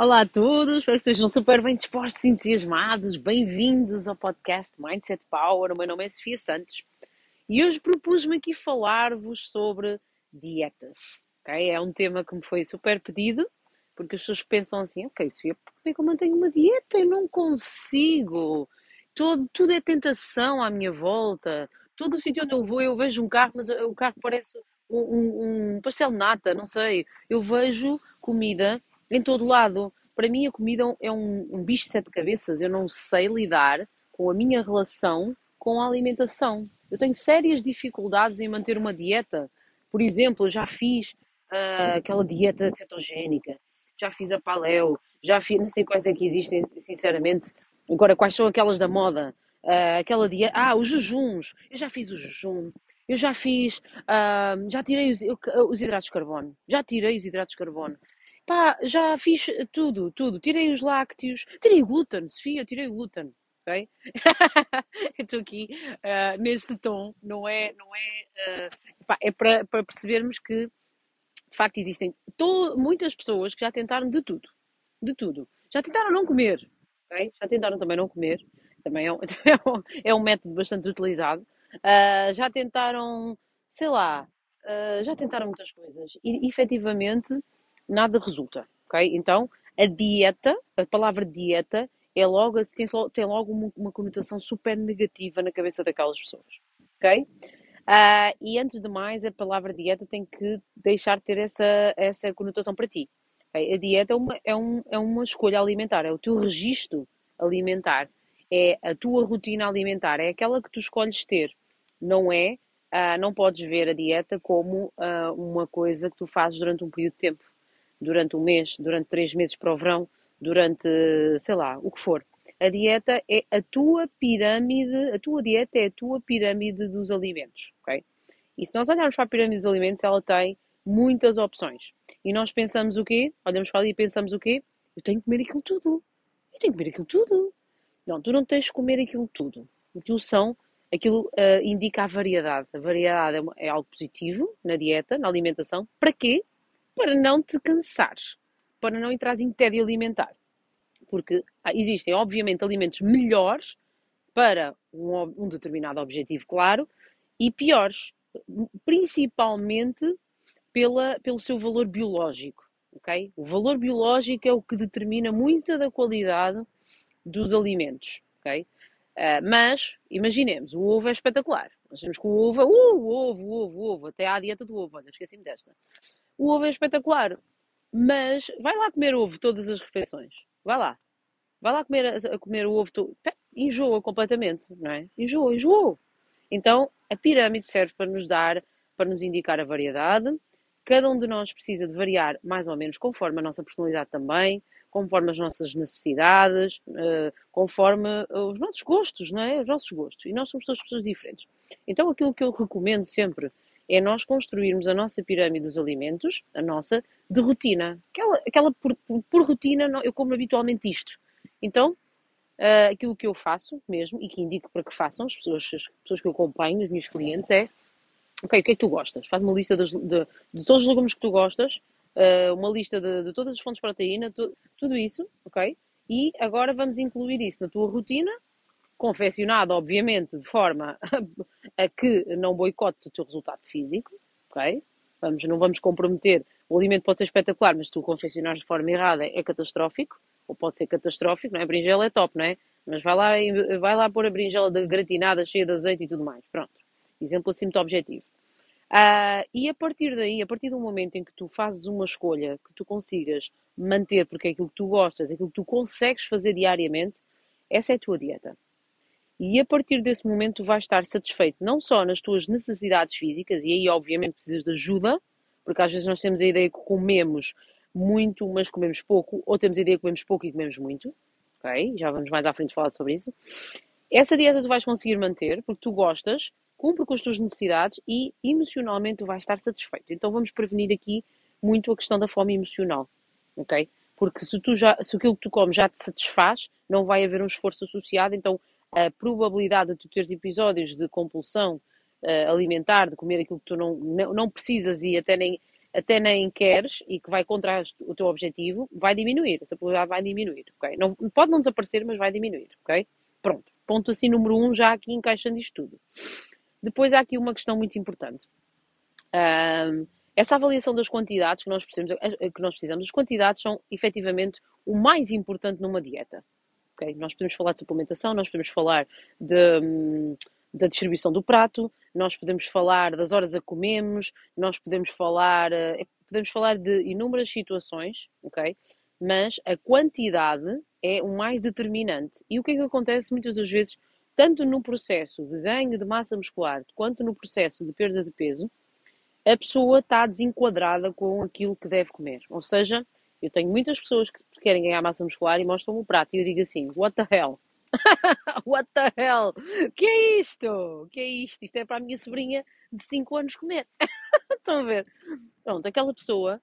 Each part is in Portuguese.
Olá a todos, espero que estejam super bem dispostos entusiasmados. Bem-vindos ao podcast Mindset Power. O meu nome é Sofia Santos e hoje propus-me aqui falar-vos sobre dietas. Okay? É um tema que me foi super pedido porque as pessoas pensam assim: ok, Sofia, como é que eu mantenho uma dieta? Eu não consigo. Todo, tudo é tentação à minha volta. Todo o sítio onde eu vou, eu vejo um carro, mas o carro parece um, um, um pastel de nata, não sei. Eu vejo comida em todo lado. Para mim, a comida é um, um bicho de sete cabeças. Eu não sei lidar com a minha relação com a alimentação. Eu tenho sérias dificuldades em manter uma dieta. Por exemplo, já fiz uh, aquela dieta cetogénica, já fiz a paleo, já fiz, não sei quais é que existem, sinceramente. Agora, quais são aquelas da moda? Uh, aquela dieta. Ah, os jejuns. Eu já fiz o jejum. Eu já fiz. Uh, já tirei os, os hidratos de carbono. Já tirei os hidratos de carbono. Pá, já fiz tudo, tudo. Tirei os lácteos, tirei o glúten, Sofia, tirei o glúten, ok? Estou aqui uh, neste tom, não é, não é, uh, pá, é para, percebermos que de facto existem muitas pessoas que já tentaram de tudo, de tudo. Já tentaram não comer, ok? Já tentaram também não comer, também é um, é é um método bastante utilizado. Uh, já tentaram, sei lá, já tentaram muitas coisas e efetivamente nada resulta, ok? Então, a dieta, a palavra dieta, é logo, tem, tem logo uma, uma conotação super negativa na cabeça daquelas pessoas, ok? Uh, e antes de mais, a palavra dieta tem que deixar de ter essa, essa conotação para ti. Okay? A dieta é uma, é, um, é uma escolha alimentar, é o teu registro alimentar, é a tua rotina alimentar, é aquela que tu escolhes ter. Não é, uh, não podes ver a dieta como uh, uma coisa que tu fazes durante um período de tempo durante um mês, durante três meses para o verão, durante, sei lá, o que for. A dieta é a tua pirâmide, a tua dieta é a tua pirâmide dos alimentos, ok? E se nós olharmos para a pirâmide dos alimentos, ela tem muitas opções. E nós pensamos o quê? Olhamos para ali e pensamos o quê? Eu tenho que comer aquilo tudo. Eu tenho que comer aquilo tudo. Não, tu não tens que comer aquilo tudo. Aquilo são, aquilo uh, indica a variedade. A variedade é, é algo positivo na dieta, na alimentação. Para quê? Para não te cansares, para não entrares em tédio alimentar. Porque ah, existem, obviamente, alimentos melhores para um, um determinado objetivo, claro, e piores, principalmente pela, pelo seu valor biológico. Okay? O valor biológico é o que determina muita da qualidade dos alimentos. Okay? Uh, mas, imaginemos, o ovo é espetacular. Nós temos que o ovo, uh, o ovo, o ovo, o ovo, até há a dieta do ovo, olha, esqueci-me desta. O ovo é espetacular, mas vai lá comer ovo todas as refeições. Vai lá. Vai lá comer, a comer o ovo todo. Enjoa completamente, não é? Enjoa, enjoa. Então, a pirâmide serve para nos dar, para nos indicar a variedade. Cada um de nós precisa de variar mais ou menos conforme a nossa personalidade também, conforme as nossas necessidades, uh, conforme os nossos gostos, não é? Os nossos gostos. E nós somos todas pessoas diferentes. Então, aquilo que eu recomendo sempre é nós construirmos a nossa pirâmide dos alimentos, a nossa, de rotina. Aquela, aquela por, por, por rotina, eu como habitualmente isto. Então, uh, aquilo que eu faço mesmo, e que indico para que façam as pessoas, as pessoas que eu acompanho, os meus clientes, é ok, o que é que tu gostas? Faz uma lista das, de, de, todos os legumes que tu gostas, uh, uma lista de, de, todas as fontes de proteína, tu, tudo isso, ok? E agora vamos incluir isso na tua rotina confeccionado, obviamente, de forma a que não boicotes o teu resultado físico, ok? Vamos, não vamos comprometer. O alimento pode ser espetacular, mas se tu confeccionares de forma errada é catastrófico, ou pode ser catastrófico, não é? A berinjela é top, não é? Mas vai lá, vai lá pôr a berinjela gratinada, cheia de azeite e tudo mais. Pronto. Exemplo assim muito objetivo. Uh, e a partir daí, a partir do momento em que tu fazes uma escolha que tu consigas manter, porque é aquilo que tu gostas, é aquilo que tu consegues fazer diariamente, essa é a tua dieta. E a partir desse momento vais estar satisfeito não só nas tuas necessidades físicas, e aí obviamente precisas de ajuda, porque às vezes nós temos a ideia que comemos muito, mas comemos pouco, ou temos a ideia que comemos pouco e comemos muito, ok? Já vamos mais à frente falar sobre isso. Essa dieta tu vais conseguir manter, porque tu gostas, cumpre com as tuas necessidades e emocionalmente tu vais estar satisfeito. Então vamos prevenir aqui muito a questão da fome emocional, ok? Porque se, tu já, se aquilo que tu comes já te satisfaz, não vai haver um esforço associado, então a probabilidade de tu teres episódios de compulsão uh, alimentar, de comer aquilo que tu não, não, não, precisas e até nem, até nem queres e que vai contra o teu objetivo, vai diminuir. Essa probabilidade vai diminuir, ok? Não, pode não desaparecer, mas vai diminuir, ok? Pronto. Ponto assim número um, já aqui encaixando isto tudo. Depois há aqui uma questão muito importante. Um, essa avaliação das quantidades que nós, precisamos, eh, que nós precisamos, as quantidades são efetivamente o mais importante numa dieta. Nós podemos falar de suplementação, nós podemos falar de, hum, da distribuição do prato, nós podemos falar das horas a comemos, nós podemos falar, eh, podemos falar de inúmeras situações, ok? Mas a quantidade é o mais determinante. E o que é que acontece muitas das vezes, tanto no processo de ganho de massa muscular, quanto no processo de perda de peso, a pessoa está desenquadrada com aquilo que deve comer. Ou seja, eu tenho muitas pessoas que querem ganhar massa muscular e mostram-me o prato e eu digo assim, what the hell? what the hell? Que é isto? Que é isto? Isto é para a minha sobrinha de 5 anos comer. Estão a ver? Pronto, aquela pessoa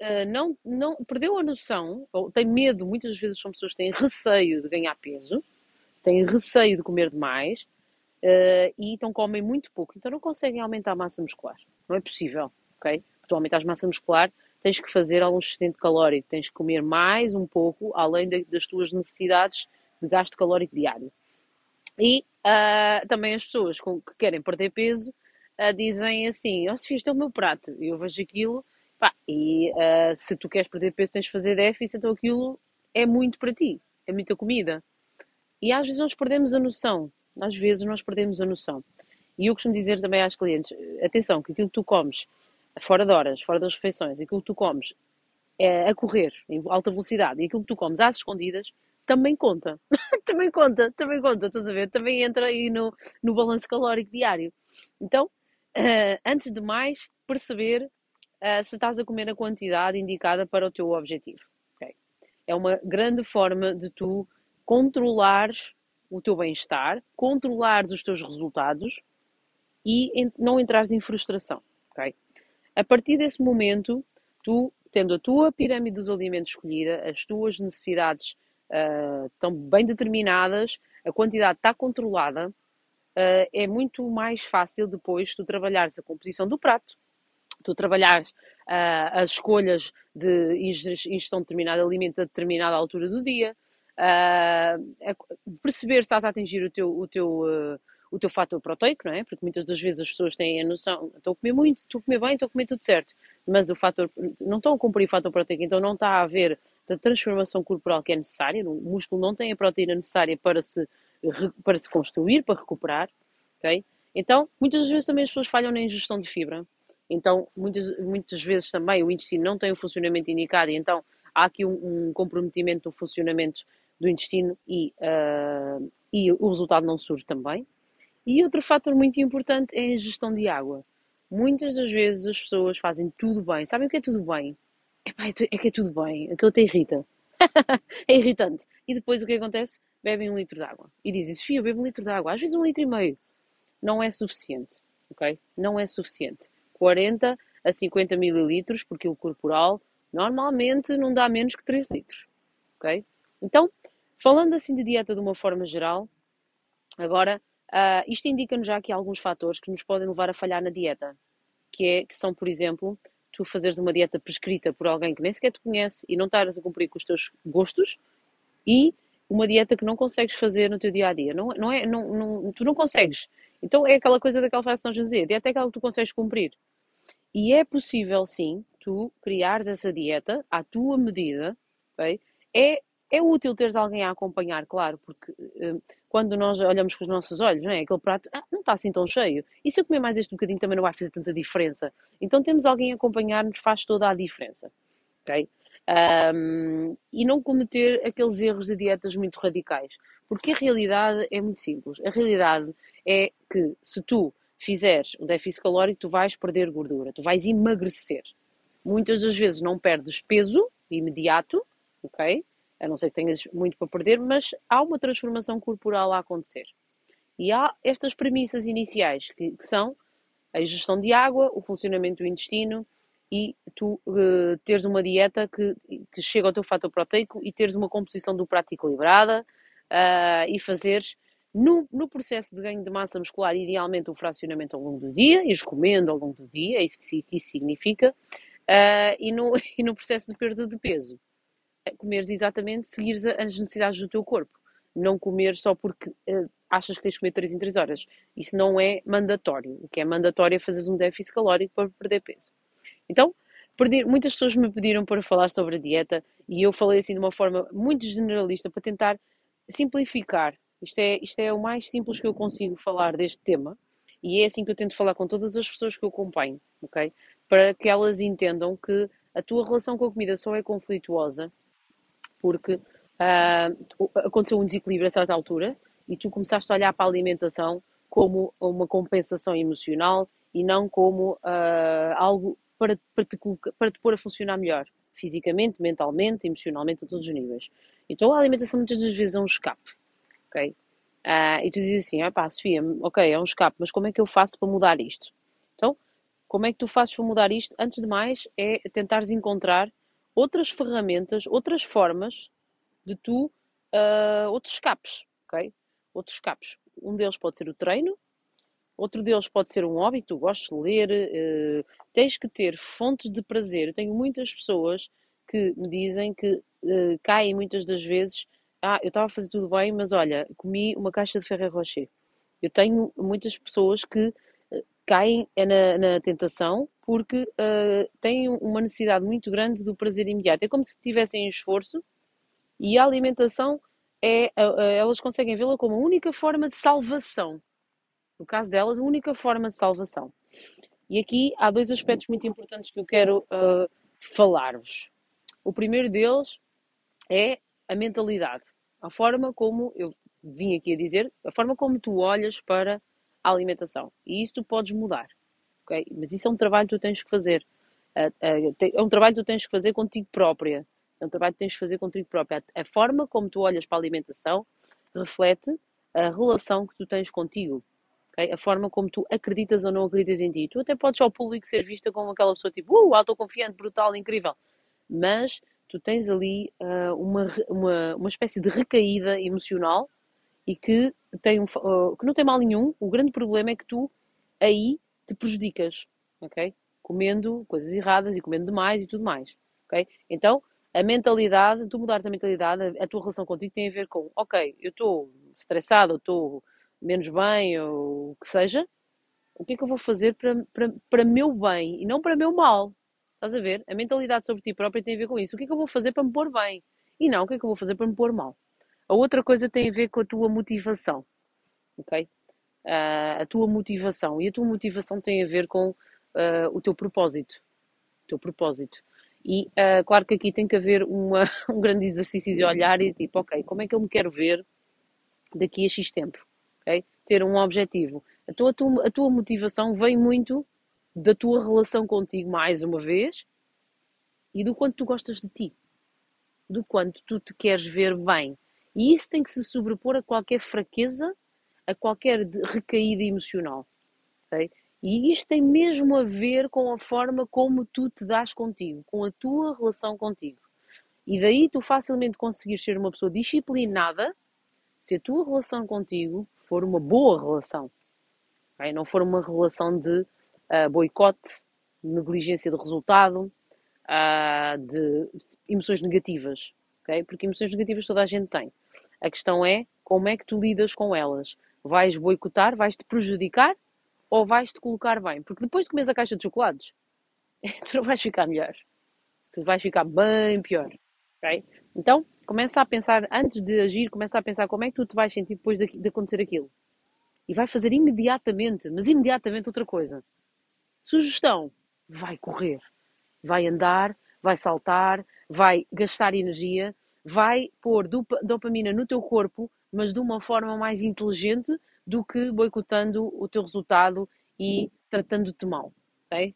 uh, não, não perdeu a noção, ou tem medo, muitas vezes são pessoas que têm receio de ganhar peso, têm receio de comer demais uh, e então comem muito pouco, então não conseguem aumentar a massa muscular. Não é possível, ok? Tu aumentares massa muscular, tens que fazer algum excedente calórico, tens que comer mais um pouco, além de, das tuas necessidades de gasto calórico diário. E uh, também as pessoas com, que querem perder peso uh, dizem assim: Ó oh, Sofia, este é o meu prato. Eu vejo aquilo, pá, e uh, se tu queres perder peso, tens de fazer déficit, então aquilo é muito para ti, é muita comida. E às vezes nós perdemos a noção, às vezes nós perdemos a noção. E eu costumo dizer também às clientes: atenção, que aquilo que tu comes fora de horas, fora das refeições, aquilo que tu comes é, a correr, em alta velocidade, e aquilo que tu comes às escondidas, também conta. também conta, também conta, estás a ver? Também entra aí no, no balanço calórico diário. Então, uh, antes de mais, perceber uh, se estás a comer a quantidade indicada para o teu objetivo. Okay? É uma grande forma de tu controlares o teu bem-estar, controlares os teus resultados e não entrares em frustração? A partir desse momento, tu, tendo a tua pirâmide dos alimentos escolhida, as tuas necessidades uh, estão bem determinadas, a quantidade está controlada, uh, é muito mais fácil depois tu trabalhares a composição do prato, tu trabalhares uh, as escolhas de ingestão de determinado alimento a determinada altura do dia, perceber se estás a atingir o teu, o teu o teu fator proteico, não é? Porque muitas das vezes as pessoas têm a noção, estou a comer muito, estou a comer bem, estou a comer tudo certo, mas o fator, não estão a cumprir o fator proteico, então não está a haver a transformação corporal que é necessária, o músculo não tem a proteína necessária para se, para se construir, para recuperar, ok? Então, muitas vezes também as pessoas falham na ingestão de fibra, então muitas, muitas vezes também o intestino não tem o funcionamento indicado e então há aqui um, um comprometimento do funcionamento do intestino e, uh, e o resultado não surge também, e outro fator muito importante é a gestão de água. Muitas das vezes as pessoas fazem tudo bem. Sabem o que é tudo bem? Epá, é, é que é tudo bem. Aquilo te irrita. é irritante. E depois o que acontece? Bebem um litro de água. E dizem, Sofia, bebe um litro de água. Às vezes um litro e meio. Não é suficiente. Ok? Não é suficiente. 40 a 50 mililitros por quilo corporal normalmente não dá menos que 3 litros. Ok? Então, falando assim de dieta de uma forma geral, agora Uh, isto indica-nos já aqui alguns fatores que nos podem levar a falhar na dieta, que, é, que são, por exemplo, tu fazeres uma dieta prescrita por alguém que nem sequer te conhece e não estares a cumprir com os teus gostos e uma dieta que não consegues fazer no teu dia a dia. Não, não é, não, não, tu não consegues. Então é aquela coisa daquela frase que nós vamos dizer: dieta é aquela que tu consegues cumprir. E é possível, sim, tu criares essa dieta à tua medida. Okay? É, é útil teres alguém a acompanhar, claro, porque. Uh, quando nós olhamos com os nossos olhos, não é? Aquele prato ah, não está assim tão cheio. E se eu comer mais este bocadinho também não vai fazer tanta diferença. Então temos alguém a acompanhar-nos, faz toda a diferença. Ok? Um, e não cometer aqueles erros de dietas muito radicais. Porque a realidade é muito simples. A realidade é que se tu fizeres um déficit calórico, tu vais perder gordura, tu vais emagrecer. Muitas das vezes não perdes peso imediato, ok? A não ser que tenhas muito para perder, mas há uma transformação corporal a acontecer. E há estas premissas iniciais, que, que são a ingestão de água, o funcionamento do intestino e tu uh, teres uma dieta que, que chega ao teu fator proteico e teres uma composição do prato equilibrada uh, e fazeres no, no, processo de ganho de massa muscular, idealmente um fracionamento ao longo do dia, ires comendo ao longo do dia, é isso que isso significa, Uh, e, no, e no processo de perda de peso, comeres exatamente, seguires as necessidades do teu corpo. Não comer só porque uh, achas que tens de comer 3 em 3 horas. Isso não é mandatório. O que é mandatório é fazer um déficit calórico para perder peso. Então, perdi, muitas pessoas me pediram para falar sobre a dieta e eu falei assim de uma forma muito generalista para tentar simplificar. Isto é, isto é o mais simples que eu consigo falar deste tema e é assim que eu tento falar com todas as pessoas que eu acompanho, ok? Para que elas entendam que a tua relação com a comida só é conflituosa porque uh, aconteceu um desequilíbrio a certa altura e tu começaste a olhar para a alimentação como uma compensação emocional e não como uh, algo para, para, te, para te pôr a funcionar melhor, fisicamente, mentalmente, emocionalmente, a todos os níveis. Então a alimentação muitas das vezes é um escape, ok? Uh, e tu dizes assim, ah pá, Sofia, ok, é um escape, mas como é que eu faço para mudar isto? Então, como é que tu fazes para mudar isto? Antes de mais, é tentares encontrar outras ferramentas, outras formas de tu, uh, outros escapes, ok? Outros escapes. Um deles pode ser o treino, outro deles pode ser um hobby que tu gostes de ler. Uh, tens que ter fontes de prazer. Eu tenho muitas pessoas que me dizem que uh, caem muitas das vezes. Ah, eu estava a fazer tudo bem, mas olha, comi uma caixa de Ferrero Rocher. Eu tenho muitas pessoas que caem na, na tentação porque uh, têm uma necessidade muito grande do prazer imediato. É como se tivessem esforço e a alimentação é, uh, elas conseguem vê-la como a única forma de salvação. No caso delas, a única forma de salvação. E aqui há dois aspectos muito importantes que eu quero uh, falar-vos. O primeiro deles é a mentalidade, a forma como eu vim aqui a dizer, a forma como tu olhas para a alimentação. E isso tu podes mudar. Mas isso é um trabalho que tu tens que fazer. É um trabalho que tu tens que fazer contigo própria. É um trabalho que tens que fazer contigo própria. A forma como tu olhas para a alimentação reflete a relação que tu tens contigo. Okay? A forma como tu acreditas ou não acreditas em ti. Tu até podes ao público ser vista como aquela pessoa tipo, uh, autoconfiante, brutal, incrível. Mas tu tens ali uh, uma, uma, uma espécie de recaída emocional e que, tem um, uh, que não tem mal nenhum. O grande problema é que tu aí te prejudicas, ok? Comendo coisas erradas e comendo demais e tudo mais, ok? Então, a mentalidade, tu mudares a mentalidade, a, tua relação contigo tem a ver com, ok, eu estou estressado, estou menos bem, ou o que seja, o que é que eu vou fazer para, para, para meu bem e não para meu mal? Estás a ver? A mentalidade sobre ti própria tem a ver com isso. O que é que eu vou fazer para me pôr bem? E não, o que é que eu vou fazer para me pôr mal? A outra coisa tem a ver com a tua motivação, ok? Uh, a tua motivação. E a tua motivação tem a ver com uh, o teu propósito. O teu propósito. E uh, claro que aqui tem que haver uma, um grande exercício de olhar e tipo, ok, como é que eu me quero ver daqui a X tempo? Okay? Ter um objetivo. A tua, a tua, a tua motivação vem muito da tua relação contigo, mais uma vez, e do quanto tu gostas de ti. Do quanto tu te queres ver bem. E isso tem que se sobrepor a qualquer fraqueza, a qualquer recaída emocional. Okay? E isto tem mesmo a ver com a forma como tu te dás contigo, com a tua relação contigo. E daí tu facilmente conseguires ser uma pessoa disciplinada se a tua relação contigo for uma boa relação. Okay? Não for uma relação de uh, boicote, negligência de resultado, uh, de emoções negativas. Okay? Porque emoções negativas toda a gente tem. A questão é como é que tu lidas com elas. Vais boicotar, vais-te prejudicar ou vais-te colocar bem? Porque depois de comeres a caixa de chocolates, tu não vais ficar melhor. Tu vais ficar bem pior. Okay? Então, começa a pensar, antes de agir, começa a pensar como é que tu te vais sentir depois de, de acontecer aquilo. E vai fazer imediatamente, mas imediatamente outra coisa. Sugestão: vai correr, vai andar, vai saltar, vai gastar energia, vai pôr dopamina no teu corpo, mas de uma forma mais inteligente do que boicotando o teu resultado e tratando-te mal, ok?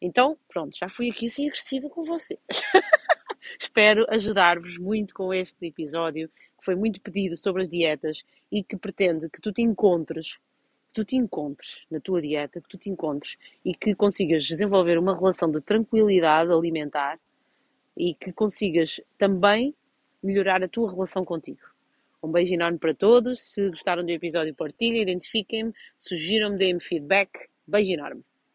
Então, pronto, já fui aqui assim agressiva com vocês. Espero ajudar-vos muito com este episódio, que foi muito pedido sobre as dietas e que pretende que tu te encontres, que tu te encontres na tua dieta, que tu te encontres e que consigas desenvolver uma relação de tranquilidade alimentar e que consigas também melhorar a tua relação contigo. Um beijo enorme para todos. Se gostaram do episódio, partilhem, identifiquem-me, sugiram-me, deem-me feedback. Beijo enorme.